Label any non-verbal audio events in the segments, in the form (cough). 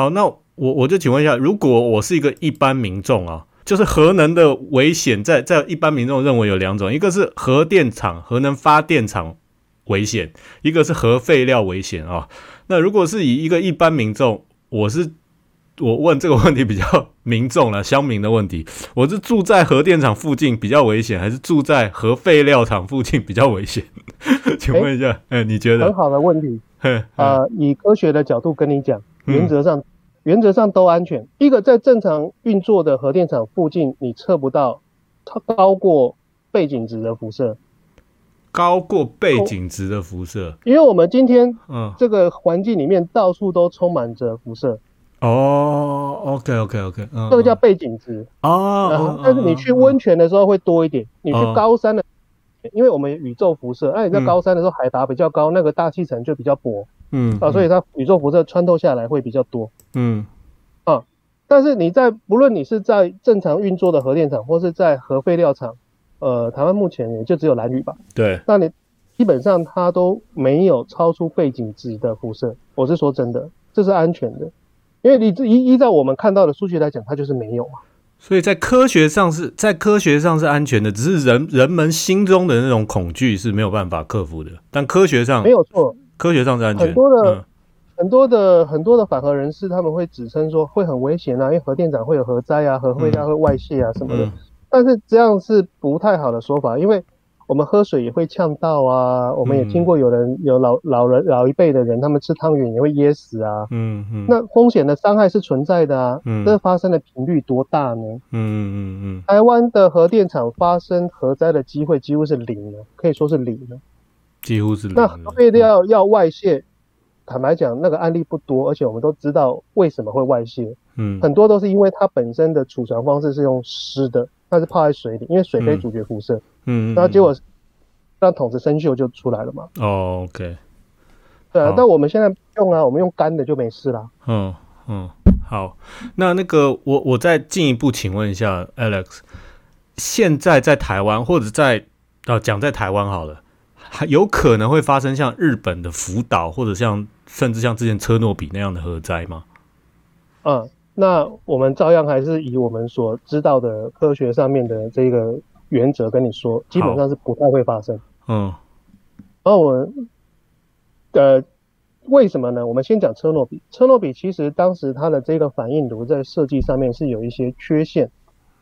好，那我我就请问一下，如果我是一个一般民众啊，就是核能的危险，在在一般民众认为有两种，一个是核电厂、核能发电厂危险，一个是核废料危险啊。那如果是以一个一般民众，我是我问这个问题比较民众了，乡民的问题，我是住在核电厂附近比较危险，还是住在核废料厂附近比较危险？(laughs) 请问一下，哎，你觉得？很好的问题。呃，以科学的角度跟你讲，原则上原则上都安全。一个在正常运作的核电厂附近，你测不到它高过背景值的辐射，高过背景值的辐射。因为我们今天嗯这个环境里面到处都充满着辐射。哦，OK OK OK，这个叫背景值哦。但是你去温泉的时候会多一点，你去高山的。因为我们宇宙辐射，那你在高山的时候海拔比较高，那个大气层就比较薄，嗯啊，所以它宇宙辐射穿透下来会比较多，嗯。啊，但是你在不论你是在正常运作的核电厂，或是在核废料厂，呃，台湾目前也就只有蓝屿吧，对，那你基本上它都没有超出背景值的辐射，我是说真的，这是安全的，因为你依依照我们看到的数据来讲，它就是没有嘛。所以在科学上是在科学上是安全的，只是人人们心中的那种恐惧是没有办法克服的。但科学上没有错，科学上是安全。很多的很多的很多的反核人士他们会指称说会很危险啊，因为核电厂会有核灾啊，核废料会外泄啊什么的。但是这样是不太好的说法，因为。我们喝水也会呛到啊，我们也听过有人有老老人老一辈的人，他们吃汤圆也会噎死啊。嗯嗯，那风险的伤害是存在的啊。嗯，这发生的频率多大呢？嗯嗯嗯台湾的核电厂发生核灾的机会几乎是零了，可以说是零了。几乎是零。那核废料要外泄，坦白讲，那个案例不多，而且我们都知道为什么会外泄。嗯，很多都是因为它本身的储存方式是用湿的。它是泡在水里，因为水可以阻绝辐射。嗯，然后结果让桶子生锈就出来了嘛。哦，OK。对啊，但我们现在用啊，我们用干的就没事啦。嗯嗯，好。那那个我我再进一步请问一下 Alex，现在在台湾或者在啊讲在台湾好了，还有可能会发生像日本的福岛或者像甚至像之前车诺比那样的核灾吗？嗯。那我们照样还是以我们所知道的科学上面的这个原则跟你说，基本上是不太会发生。嗯，然后我们呃，为什么呢？我们先讲车诺比。车诺比其实当时它的这个反应炉在设计上面是有一些缺陷，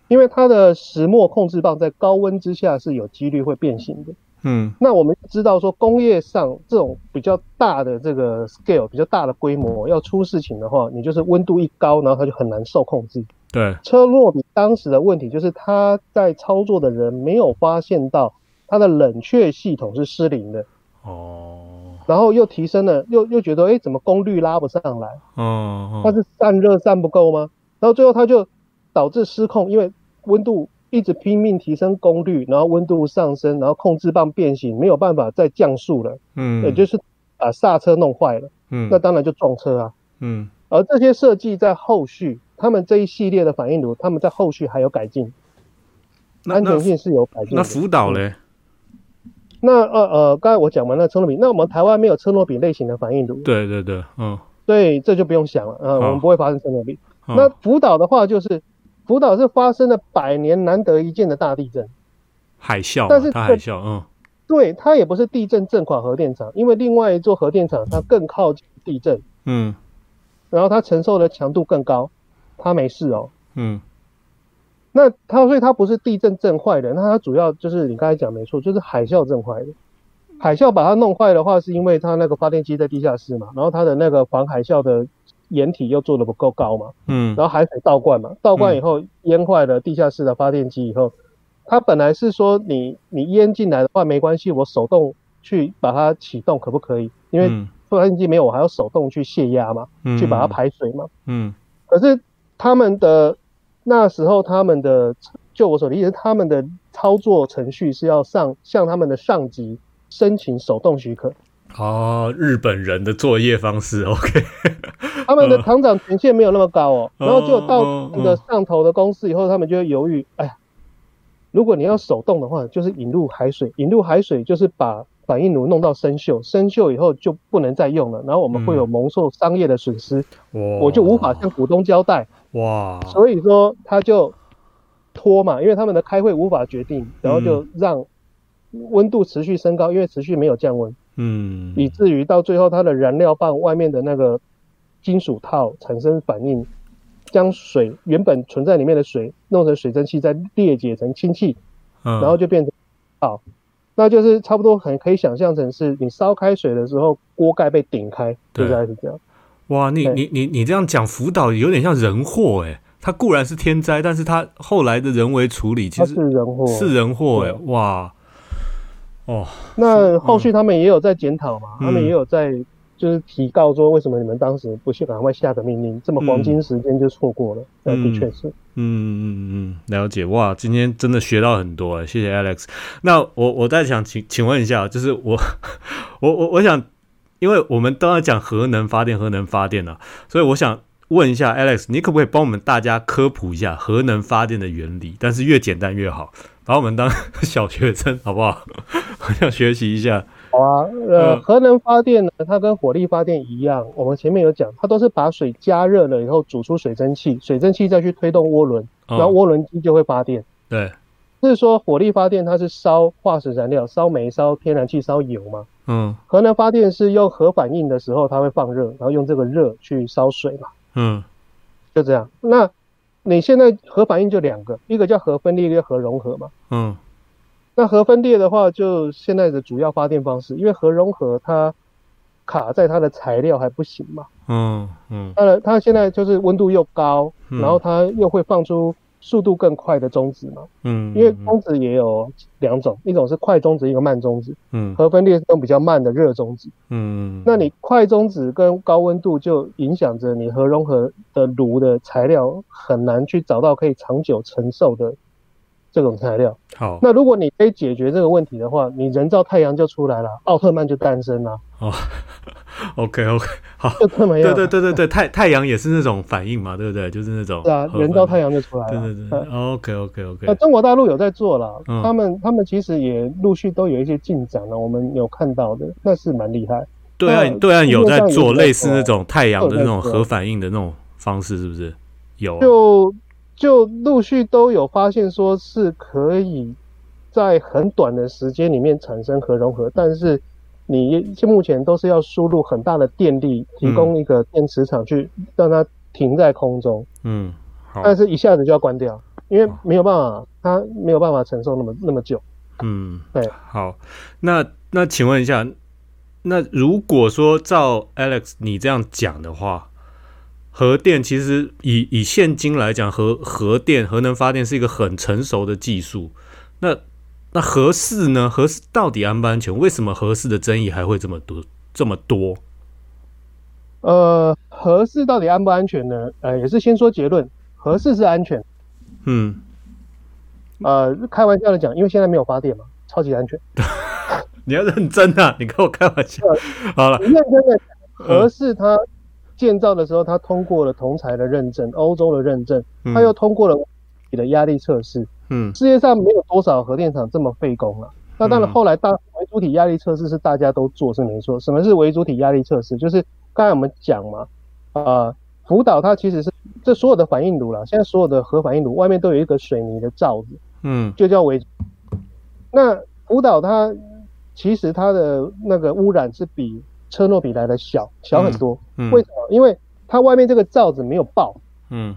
因为它的石墨控制棒在高温之下是有几率会变形的。嗯，那我们知道说工业上这种比较大的这个 scale 比较大的规模要出事情的话，你就是温度一高，然后它就很难受控制。对，车诺比当时的问题就是他在操作的人没有发现到它的冷却系统是失灵的。哦。然后又提升了，又又觉得哎，怎么功率拉不上来？哦。它是散热散不够吗？然后最后它就导致失控，因为温度。一直拼命提升功率，然后温度上升，然后控制棒变形，没有办法再降速了。嗯，也就是把刹车弄坏了。嗯，那当然就撞车啊。嗯，而这些设计在后续，他们这一系列的反应炉，他们在后续还有改进，安全性是有改进。那辅导嘞？那呃呃，刚才我讲完了车诺比，那我们台湾没有车诺比类型的反应炉。对对对，嗯，对，这就不用想了。嗯，我们不会发生车诺比。那辅导的话就是。福岛是发生了百年难得一见的大地震，海啸，但是它海啸，嗯，对，它也不是地震震垮核电厂，因为另外一座核电厂它更靠近地震，嗯，然后它承受的强度更高，它没事哦，嗯，那它所以它不是地震震坏的，那它主要就是你刚才讲没错，就是海啸震坏的，海啸把它弄坏的话，是因为它那个发电机在地下室嘛，然后它的那个防海啸的。掩体又做的不够高嘛，嗯，然后海水倒灌嘛，倒灌以后淹坏了地下室的发电机以后，它本来是说你你淹进来的话没关系，我手动去把它启动可不可以？因为发电机没有，我还要手动去泄压嘛，去把它排水嘛，嗯，可是他们的那时候他们的就我所理解，他们的操作程序是要上向他们的上级申请手动许可。哦，日本人的作业方式，(laughs) OK。他们的厂长权限没有那么高哦，然后就到那个上头的公司以后，他们就会犹豫。哎呀，如果你要手动的话，就是引入海水，引入海水就是把反应炉弄到生锈，生锈以后就不能再用了，然后我们会有蒙受商业的损失，我就无法向股东交代。哇，所以说他就拖嘛，因为他们的开会无法决定，然后就让温度持续升高，因为持续没有降温，嗯，以至于到最后它的燃料棒外面的那个金属套产生反应，将水原本存在里面的水弄成水蒸气，再裂解成氢气，然后就变成好。那就是差不多很可以想象成是你烧开水的时候，锅盖被顶开，大概是这样。哇，你你你你这样讲，福岛有点像人祸哎。它固然是天灾，但是它后来的人为处理其实是人祸，是人祸哎。哇，哦，那后续他们也有在检讨嘛，他们也有在。就是提告说，为什么你们当时不去赶快下个命令，这么黄金时间就错过了？那的确是。嗯嗯嗯，了解哇，今天真的学到很多，谢谢 Alex。那我我再想请请问一下，就是我 (laughs) 我我我想，因为我们都要讲核能发电，核能发电了，所以我想问一下 Alex，你可不可以帮我们大家科普一下核能发电的原理？但是越简单越好，把我们当小学生好不好？(laughs) 我想学习一下。好啊，呃，核能发电呢，它跟火力发电一样，我们前面有讲，它都是把水加热了以后煮出水蒸气，水蒸气再去推动涡轮，然后涡轮机就会发电。对，就是说火力发电它是烧化石燃料，烧煤、烧天然气、烧油嘛。嗯。核能发电是用核反应的时候，它会放热，然后用这个热去烧水嘛。嗯。就这样，那你现在核反应就两个，一个叫核分裂，一个核融合嘛。嗯。那核分裂的话，就现在的主要发电方式，因为核融合它卡在它的材料还不行嘛。嗯嗯。它的它现在就是温度又高，然后它又会放出速度更快的中子嘛。嗯。因为中子也有两种，一种是快中子，一个慢中子。嗯。核分裂是用比较慢的热中子。嗯。那你快中子跟高温度就影响着你核融合的炉的材料很难去找到可以长久承受的。这种材料好，那如果你可以解决这个问题的话，你人造太阳就出来了，奥特曼就诞生了。哦，(laughs) OK OK，好，就这么样。对对对对对，太太阳也是那种反应嘛，对不对？就是那种。是啊，人造太阳就出来了。对对对，OK OK OK。那中国大陆有在做了，他们他们其实也陆续都有一些进展了，我们有看到的，那是蛮厉害。对岸对岸有在做类似那种太阳的那种核反应的那种方式，是不是？有。就。就陆续都有发现，说是可以在很短的时间里面产生核融合，但是你目前都是要输入很大的电力，提供一个电磁场去让它停在空中。嗯，但是一下子就要关掉，因为没有办法，它没有办法承受那么那么久。嗯，对。好，那那请问一下，那如果说照 Alex 你这样讲的话。核电其实以以现今来讲，核核电核能发电是一个很成熟的技术。那那核四呢？核四到底安不安全？为什么核四的争议还会这么多这么多？呃，核四到底安不安全呢？呃，也是先说结论，核四是安全。嗯。呃，开玩笑的讲，因为现在没有发电嘛，超级安全。(laughs) 你要认真啊！你跟我开玩笑。好了，认真的核四它。建造的时候，它通过了同材的认证，欧洲的认证，它又通过了你的压力测试。嗯，世界上没有多少核电厂这么费工了。那当然，后来大微主体压力测试是大家都做是没错。什么是微主体压力测试？就是刚才我们讲嘛，啊，福岛它其实是这所有的反应炉了，现在所有的核反应炉外面都有一个水泥的罩子，嗯，就叫微。那福岛它其实它的那个污染是比。车诺比来的小小很多，为什么？因为它外面这个罩子没有爆，嗯，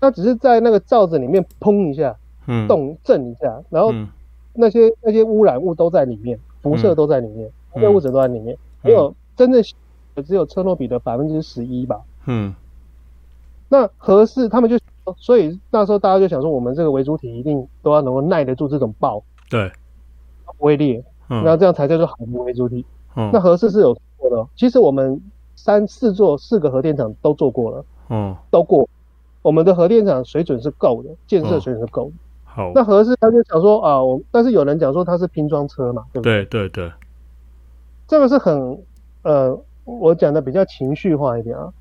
它只是在那个罩子里面砰一下，嗯，动震一下，然后那些那些污染物都在里面，辐射都在里面，污染物质都在里面，没有真正只有车诺比的百分之十一吧，嗯，那合适他们就所以那时候大家就想说，我们这个为主体一定都要能够耐得住这种爆，对，不会裂，那这样才叫做好的为主体。那核四是有过的，其实我们三四座四个核电厂都做过了，嗯，都过，我们的核电厂水准是够的，建设水准是够的。好，那核四他就想说啊，我但是有人讲说它是拼装车嘛，对不对？对对对，这个是很呃，我讲的比较情绪化一点啊，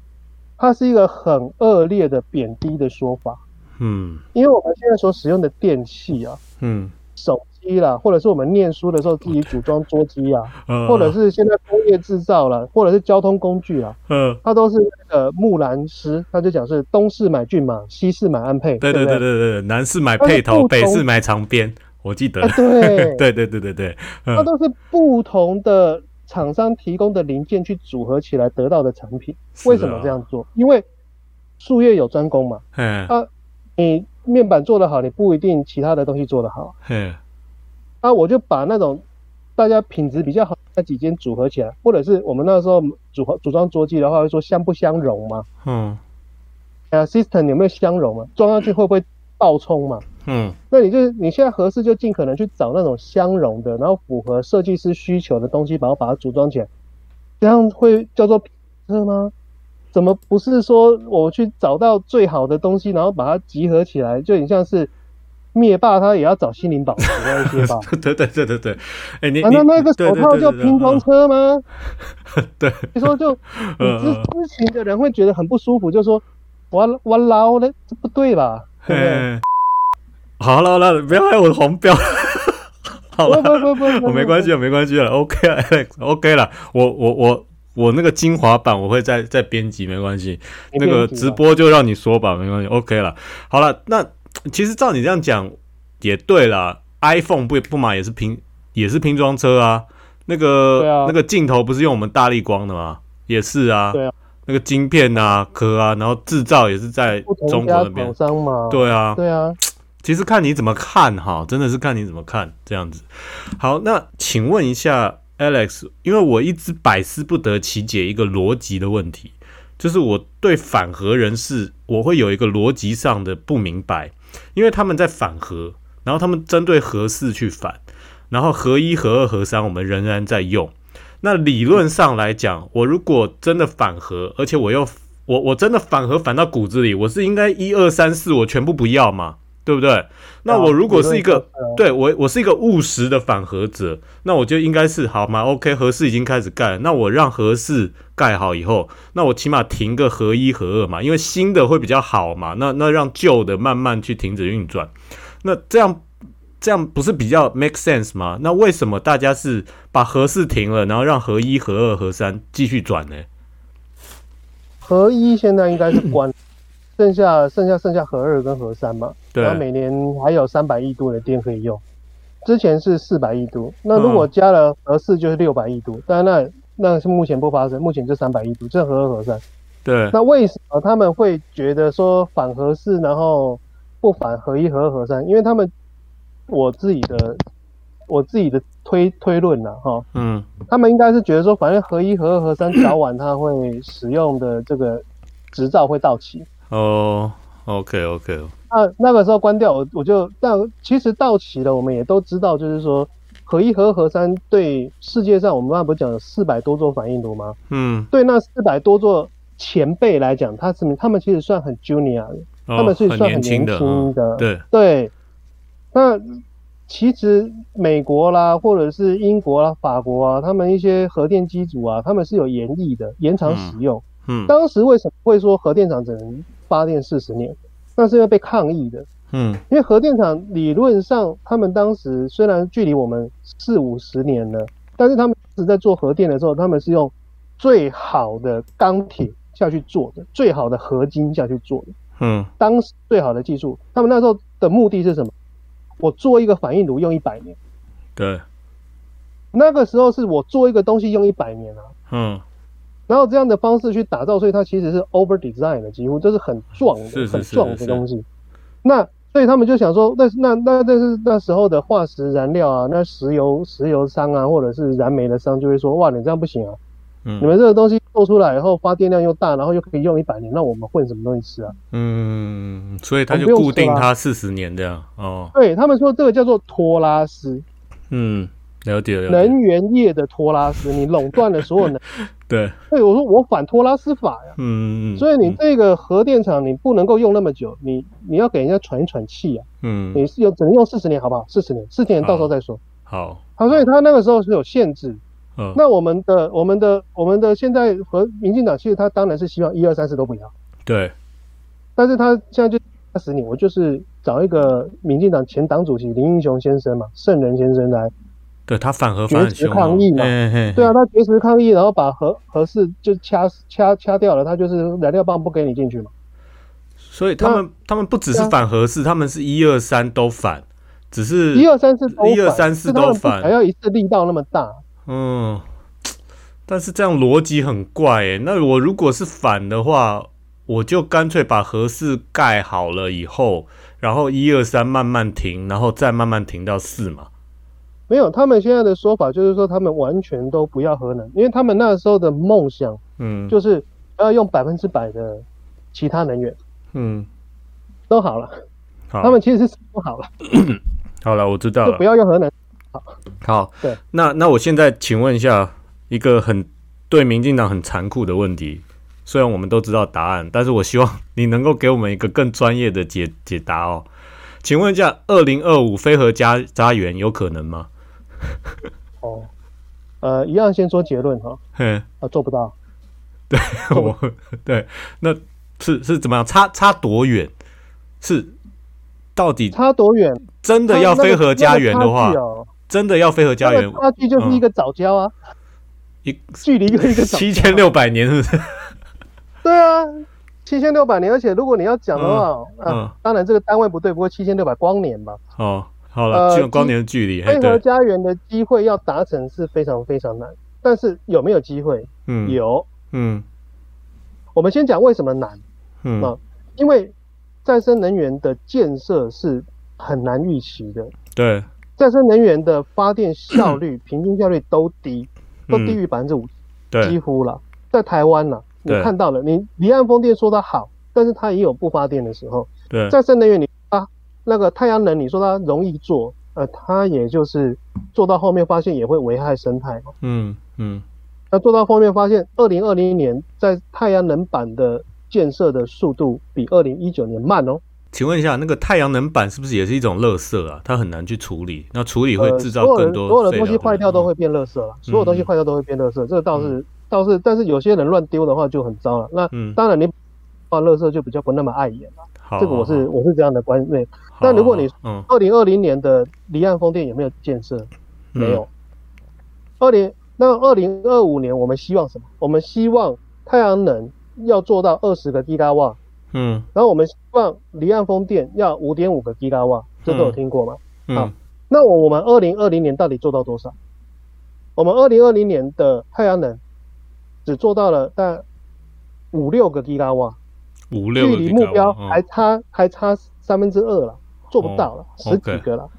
它是一个很恶劣的贬低的说法，嗯，因为我们现在所使用的电器啊，嗯，手机啦，或者是我们念书的时候自己组装桌机啊，或者是现在工业制造了，或者是交通工具啊，嗯，它都是那个木兰诗，他就讲是东市买骏马，西市买安配，对对对对对，南市买辔头，北市买长鞭，我记得，对对对对对对，它都是不同的厂商提供的零件去组合起来得到的产品。为什么这样做？因为术业有专攻嘛，嗯，啊，你。面板做得好，你不一定其他的东西做得好。嗯，啊，我就把那种大家品质比较好那几间组合起来，或者是我们那时候组合组装桌机的话，会说相不相容嘛。嗯，啊，system 有没有相容嘛？装上去会不会爆冲嘛？嗯，那你就你现在合适就尽可能去找那种相容的，然后符合设计师需求的东西，然后把它组装起来，这样会叫做车吗？怎么不是说我去找到最好的东西，然后把它集合起来，就很像是灭霸他也要找心灵宝石那些吧？对对对对对，哎，你难道那个手套叫拼装车吗？(laughs) 对，你说就 (laughs) 你知知情的人会觉得很不舒服，就说我我捞了，这不对吧？对不对？好了好了，不要害我黄标。(laughs) 好了，不不不，我没关系了，没关系了，OK 了，Alex，OK 了，我我我。我那个精华版我会再再编辑，没关系。那个直播就让你说吧，没关系，OK 了。好了，那其实照你这样讲也对啦，iPhone 不不嘛也是拼也是拼装车啊。那个那个镜头不是用我们大力光的吗？也是啊。对啊。那个晶片啊壳啊，然后制造也是在中国那边。对啊。对啊。其实看你怎么看哈，真的是看你怎么看这样子。好，那请问一下。Alex，因为我一直百思不得其解一个逻辑的问题，就是我对反核人士，我会有一个逻辑上的不明白，因为他们在反核，然后他们针对核四去反，然后核一、核二、核三我们仍然在用。那理论上来讲，我如果真的反核，而且我又我我真的反核反到骨子里，我是应该一二三四我全部不要嘛？对不对？那我如果是一个对我，我是一个务实的反核者，那我就应该是好嘛？OK，核四已经开始干，那我让核四盖好以后，那我起码停个合一、合二嘛，因为新的会比较好嘛。那那让旧的慢慢去停止运转，那这样这样不是比较 make sense 吗？那为什么大家是把合四停了，然后让合一、合二、合三继续转呢？合一现在应该是关。(coughs) 剩下剩下剩下核二跟核三嘛，对然后每年还有三百亿度的电可以用，之前是四百亿度，那如果加了核四就是六百亿度，但那那是目前不发生，目前就三百亿度，这合二合三。对，那为什么他们会觉得说反合四，然后不反合一、合二、合三？因为他们我自己的我自己的推推论呐，哈，嗯，他们应该是觉得说，反正合一、合二、合三早晚它会使用的这个执照会到期。哦，OK OK，那那个时候关掉我我就但其实到期了，我们也都知道，就是说核一核核三对世界上我们刚才不是讲四百多座反应炉吗？嗯，对那四百多座前辈来讲，他是他们其实算很 junior 的，他们是算很年轻的，对对。那其实美国啦，或者是英国啦、法国啊，他们一些核电机组啊，他们是有延役的，延长使用。嗯，当时为什么会说核电厂只能？发电四十年，那是因为被抗议的。嗯，因为核电厂理论上，他们当时虽然距离我们四五十年了，但是他们是在做核电的时候，他们是用最好的钢铁下去做的，最好的合金下去做的。嗯，当时最好的技术，他们那时候的目的是什么？我做一个反应炉用一百年。对，那个时候是我做一个东西用一百年啊。嗯。然后这样的方式去打造，所以它其实是 over design 的，几乎就是很壮的、很壮的东西。那所以他们就想说，那那那那是那时候的化石燃料啊，那石油石油商啊，或者是燃煤的商就会说，哇，你这样不行啊！嗯，你们这个东西做出来以后发电量又大，然后又可以用一百年，那我们混什么东西吃啊？嗯，所以他就固定它四十年这样哦。对他们说这个叫做托拉斯。嗯。了解了。能源业的托拉斯，你垄断了所有能。对。对，我说我反托拉斯法呀。嗯嗯所以你这个核电厂你不能够用那么久，你你要给人家喘一喘气啊。嗯。你是有只能用四十年，好不好？四十年，四十年到时候再说。好。好，所以他那个时候是有限制。嗯。那我们的我们的我们的现在和民进党其实他当然是希望一二三四都不要。对。但是他现在就二十年，我就是找一个民进党前党主席林英雄先生嘛，圣人先生来，对他反核反绝食抗议嘛，对啊，他绝食抗议，然后把核核四就掐掐掐掉了，他就是燃料棒不给你进去嘛。所以他们他们不只是反核四，他们是一二三都反，只是一二三四一二三四都反，还要一次力道那么大，嗯。但是这样逻辑很怪诶，那我如果是反的话，我就干脆把合适盖好了以后，然后一二三慢慢停，然后再慢慢停到四嘛。没有，他们现在的说法就是说，他们完全都不要核能，因为他们那时候的梦想，嗯，就是要用百分之百的其他能源，嗯，都好了，好。他们其实是不好了，(coughs) 好了，我知道了，不要用核能，好，好，对，那那我现在请问一下。一个很对民进党很残酷的问题，虽然我们都知道答案，但是我希望你能够给我们一个更专业的解解答哦。请问一下，二零二五飞核家家园有可能吗？(laughs) 哦，呃，一样先说结论哈，嗯，啊，做不到。对，我对，那是是怎么样？差差多远？是到底差多远？真的要飞核家园的话，真的要飞核家园，差距 (laughs) 就是一个早教啊。一距离一个一个七千六百年，是不是？对啊，七千六百年，而且如果你要讲的话，嗯，当然这个单位不对，不过七千六百光年吧。哦，好了，这个光年的距离，飞核家园的机会要达成是非常非常难，但是有没有机会？嗯，有。嗯，我们先讲为什么难。嗯啊，因为再生能源的建设是很难预期的。对，再生能源的发电效率、(clears throat) 平均效率都低。都低于百分之五，几乎了。在台湾呢，你看到了，你离岸风电说它好，但是它也有不发电的时候。对，再生能源你啊，那个太阳能，你说它容易做，呃，它也就是做到后面发现也会危害生态。嗯嗯。那做到后面发现，二零二零年在太阳能板的建设的速度比二零一九年慢哦。请问一下，那个太阳能板是不是也是一种垃圾啊？它很难去处理，那处理会制造更多。所有的东西坏掉都会变垃圾了，所有东西坏掉都会变垃圾，这个倒是倒是，但是有些人乱丢的话就很糟了。那当然，你放垃圾就比较不那么碍眼了。这个我是我是这样的观念。但如果你二零二零年的离岸风电有没有建设？没有。二零那二零二五年我们希望什么？我们希望太阳能要做到二十个吉瓦。嗯，然后我们希望离岸风电要五点五个吉瓦，这都有听过吗？好，那我我们二零二零年到底做到多少？我们二零二零年的太阳能只做到了大五六个吉瓦，五六距离目标还差还差三分之二了，做不到了，十几个了。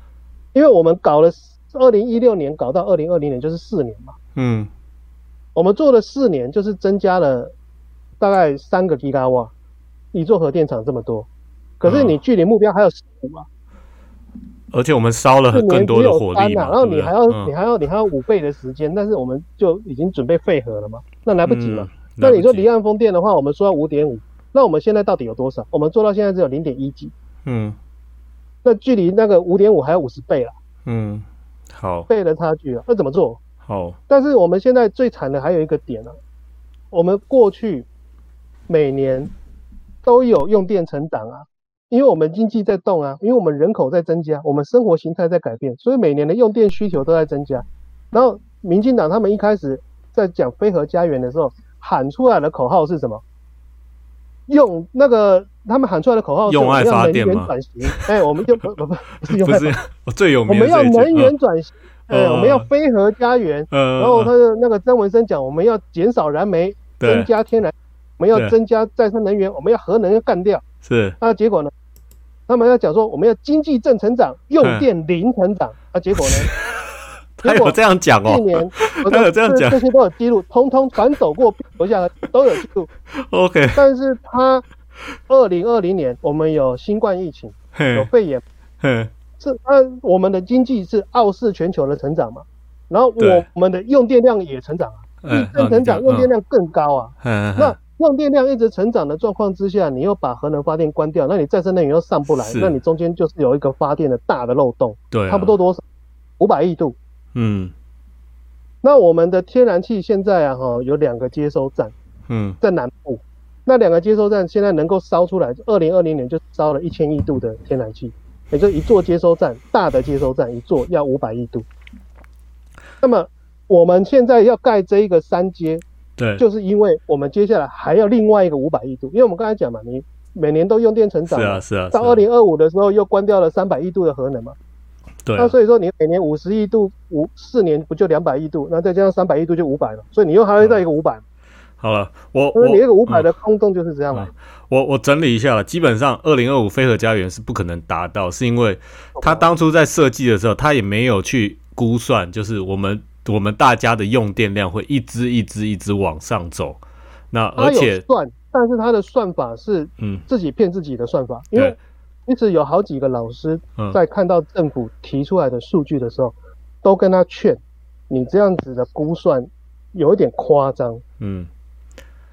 因为我们搞了二零一六年搞到二零二零年就是四年嘛，嗯，我们做了四年就是增加了大概三个吉瓦。你做核电厂这么多，可是你距离目标还有十五啊！而且我们烧了更多的火力嘛，然后你还要你还要你还要五倍的时间，但是我们就已经准备废核了嘛，那来不及了。那你说离岸风电的话，我们说要五点五，那我们现在到底有多少？我们做到现在只有零点一几，嗯，那距离那个五点五还有五十倍了，嗯，好，倍的差距了，那怎么做？好，但是我们现在最惨的还有一个点呢，我们过去每年。都有用电成长啊，因为我们经济在动啊，因为我们人口在增加，我们生活形态在改变，所以每年的用电需求都在增加。然后，民进党他们一开始在讲飞核家园的时候，喊出来的口号是什么？用那个他们喊出来的口号是用爱发电吗？哎，我们就不不不是用爱发，(laughs) 最有名。我们要能源转型，哎，我们要飞核家园。然后他的那个曾文生讲，我们要减少燃煤，增加天然。我们要增加再生能源，我们要核能要干掉。是，那结果呢？他们要讲说，我们要经济正成长，用电零成长。啊，结果呢？(laughs) 他有这样讲哦。去年他有这样讲，(laughs) 这些都有记录，通通传走过留下来都有记录。OK。但是他二零二零年我们有新冠疫情，有肺炎，是啊，我们的经济是傲视全球的成长嘛？然后我们的用电量也成长啊。正成长，用电量更高啊。那用电量一直成长的状况之下，你又把核能发电关掉，那你再生能源又上不来，那你中间就是有一个发电的大的漏洞。对，差不多多少？五百亿度。嗯。那我们的天然气现在啊，哈，有两个接收站。嗯。在南部，那两个接收站现在能够烧出来，二零二零年就烧了一千亿度的天然气，也就一座接收站，大的接收站一座要五百亿度。那么我们现在要盖这一个三阶，对，就是因为我们接下来还要另外一个五百亿度，因为我们刚才讲嘛，你每年都用电成长，是啊是啊，到二零二五的时候又关掉了三百亿度的核能嘛，对，那所以说你每年五十亿度，五四年不就两百亿度，那再加上三百亿度就五百了，所以你又还会再一个五百。好了，我我你那个五百的空洞就是这样了。我我整理一下了，基本上二零二五飞核家园是不可能达到，是因为他当初在设计的时候，他也没有去估算，就是我们我们大家的用电量会一支一支一直往上走。那而且算，但是他的算法是嗯自己骗自己的算法，因为一直有好几个老师在看到政府提出来的数据的时候，都跟他劝，你这样子的估算有一点夸张，嗯。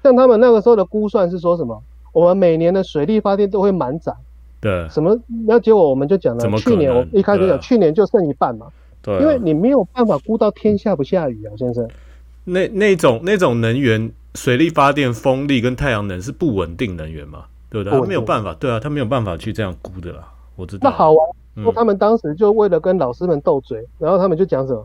像他们那个时候的估算是说什么？我们每年的水力发电都会满载。对。什么？那结果我们就讲了，去年我一开始讲，去年就剩一半嘛。对。因为你没有办法估到天下不下雨啊，先生。那那种那种能源，水力发电、风力跟太阳能是不稳定能源嘛？对不对？他没有办法，对啊，他没有办法去这样估的啦。我知道。那好啊，说他们当时就为了跟老师们斗嘴，然后他们就讲什么？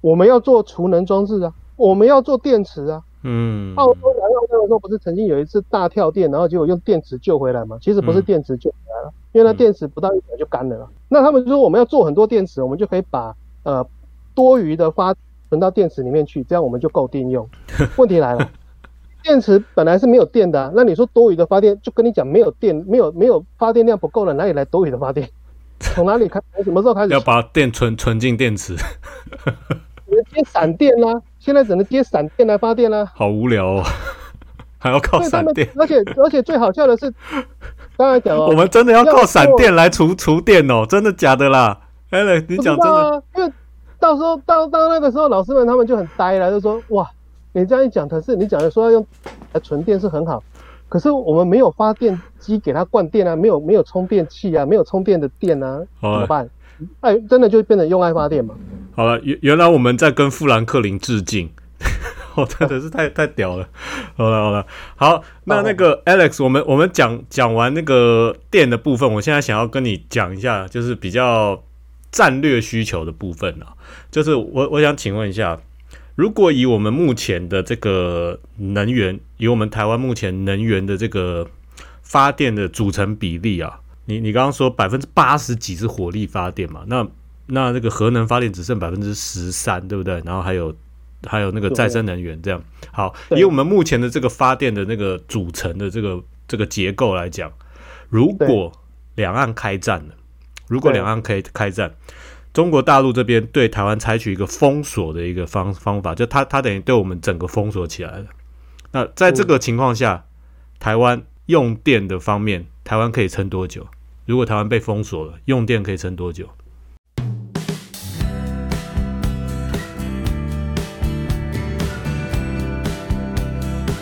我们要做储能装置啊，我们要做电池啊。嗯，澳洲南澳那个时候不是曾经有一次大跳电，然后结果用电池救回来吗？其实不是电池救回来了，因为那电池不到一秒就干了。那他们就说我们要做很多电池，我们就可以把呃多余的发存到电池里面去，这样我们就够电用。(laughs) 问题来了，电池本来是没有电的，那你说多余的发电，就跟你讲没有电，没有没有发电量不够了，哪里来多余的发电？(laughs) 从哪里开？从什么时候开始要把电存存进电池？接闪电啦，现在只能接闪电来发电啦。好无聊哦，还要靠闪电。而且而且最好笑的是，刚才讲哦，我们真的要靠闪电来储储电哦，真的假的啦？哎，你讲真的？因为到时候到到那个时候，老师们他们就很呆了，就说哇，你这样一讲，可是你讲的说要用来存电是很好，可是我们没有发电机给它灌电啊，没有没有充电器啊，没有充电的电啊，怎么办？哎，真的就变成用爱发电嘛？好了，原原来我们在跟富兰克林致敬，我 (laughs) 真的是太太屌了。好了好了，好，那那个 Alex，我们我们讲讲完那个电的部分，我现在想要跟你讲一下，就是比较战略需求的部分啊。就是我我想请问一下，如果以我们目前的这个能源，以我们台湾目前能源的这个发电的组成比例啊。你你刚刚说百分之八十几是火力发电嘛？那那这个核能发电只剩百分之十三，对不对？然后还有还有那个再生能源这样。好，以我们目前的这个发电的那个组成的这个这个结构来讲，如果两岸开战了，如果两岸可以开战，中国大陆这边对台湾采取一个封锁的一个方方法，就他他等于对我们整个封锁起来了。那在这个情况下，台湾用电的方面，台湾可以撑多久？如果台湾被封锁了，用电可以撑多久？